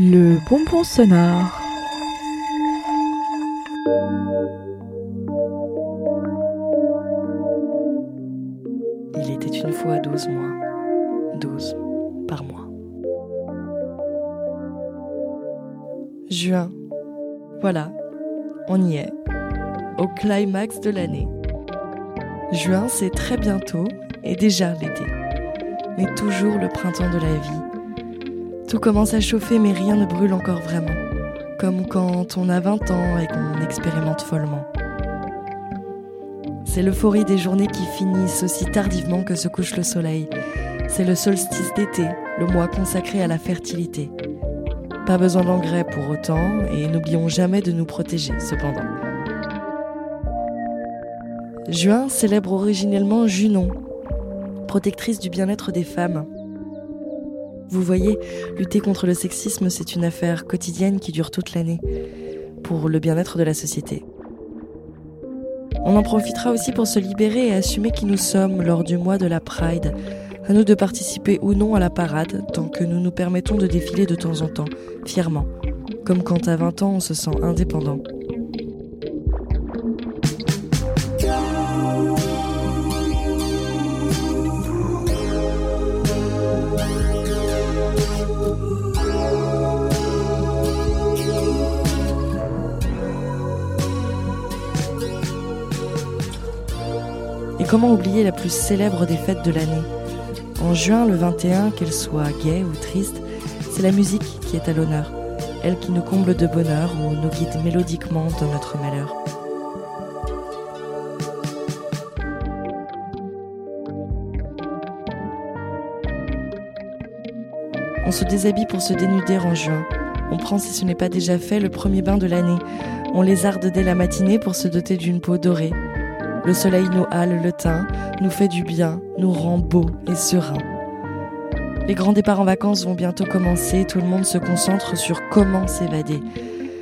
Le bonbon sonore. Il était une fois douze mois. Douze par mois. Juin. Voilà, on y est. Au climax de l'année. Juin, c'est très bientôt et déjà l'été. Mais toujours le printemps de la vie. Tout commence à chauffer mais rien ne brûle encore vraiment. Comme quand on a 20 ans et qu'on expérimente follement. C'est l'euphorie des journées qui finissent aussi tardivement que se couche le soleil. C'est le solstice d'été, le mois consacré à la fertilité. Pas besoin d'engrais pour autant, et n'oublions jamais de nous protéger cependant. Juin célèbre originellement Junon, protectrice du bien-être des femmes. Vous voyez, lutter contre le sexisme, c'est une affaire quotidienne qui dure toute l'année, pour le bien-être de la société. On en profitera aussi pour se libérer et assumer qui nous sommes lors du mois de la Pride. À nous de participer ou non à la parade, tant que nous nous permettons de défiler de temps en temps, fièrement, comme quand à 20 ans on se sent indépendant. Comment oublier la plus célèbre des fêtes de l'année En juin, le 21, qu'elle soit gaie ou triste, c'est la musique qui est à l'honneur, elle qui nous comble de bonheur ou nous guide mélodiquement dans notre malheur. On se déshabille pour se dénuder en juin. On prend, si ce n'est pas déjà fait, le premier bain de l'année. On lézarde dès la matinée pour se doter d'une peau dorée. Le soleil nous hale le teint, nous fait du bien, nous rend beau et serein. Les grands départs en vacances vont bientôt commencer, tout le monde se concentre sur comment s'évader.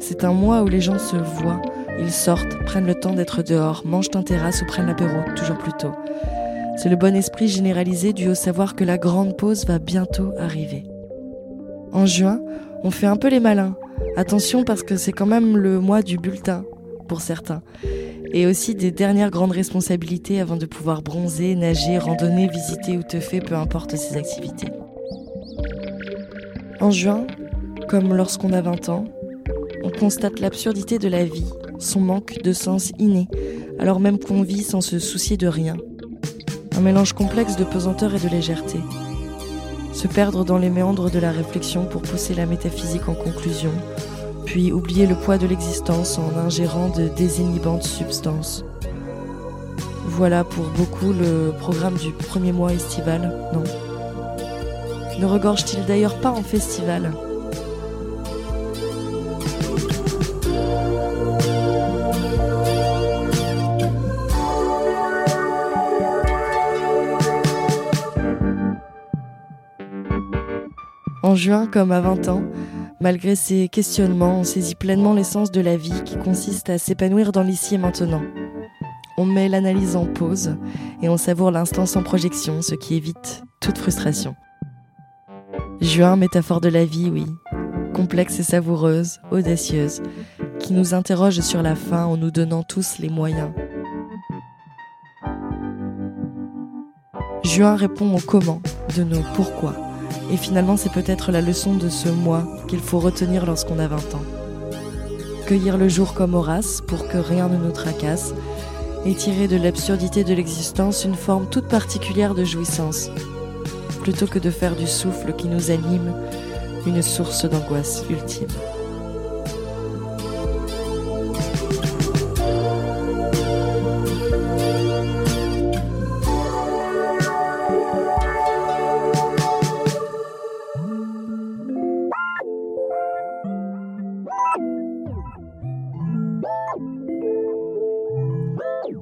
C'est un mois où les gens se voient, ils sortent, prennent le temps d'être dehors, mangent en terrasse ou prennent l'apéro, toujours plus tôt. C'est le bon esprit généralisé dû au savoir que la grande pause va bientôt arriver. En juin, on fait un peu les malins. Attention parce que c'est quand même le mois du bulletin, pour certains. Et aussi des dernières grandes responsabilités avant de pouvoir bronzer, nager, randonner, visiter ou tefer, peu importe ses activités. En juin, comme lorsqu'on a 20 ans, on constate l'absurdité de la vie, son manque de sens inné, alors même qu'on vit sans se soucier de rien. Un mélange complexe de pesanteur et de légèreté. Se perdre dans les méandres de la réflexion pour pousser la métaphysique en conclusion, puis oublier le poids de l'existence en ingérant de désinhibantes substances. Voilà pour beaucoup le programme du premier mois estival, non? Ne regorge-t-il d'ailleurs pas en festival? En juin, comme à 20 ans, malgré ces questionnements, on saisit pleinement l'essence de la vie qui consiste à s'épanouir dans l'ici et maintenant. On met l'analyse en pause et on savoure l'instant sans projection, ce qui évite toute frustration. Juin, métaphore de la vie, oui, complexe et savoureuse, audacieuse, qui nous interroge sur la fin en nous donnant tous les moyens. Juin répond au comment de nos pourquoi. Et finalement, c'est peut-être la leçon de ce mois qu'il faut retenir lorsqu'on a 20 ans. Cueillir le jour comme Horace pour que rien ne nous tracasse et tirer de l'absurdité de l'existence une forme toute particulière de jouissance, plutôt que de faire du souffle qui nous anime une source d'angoisse ultime.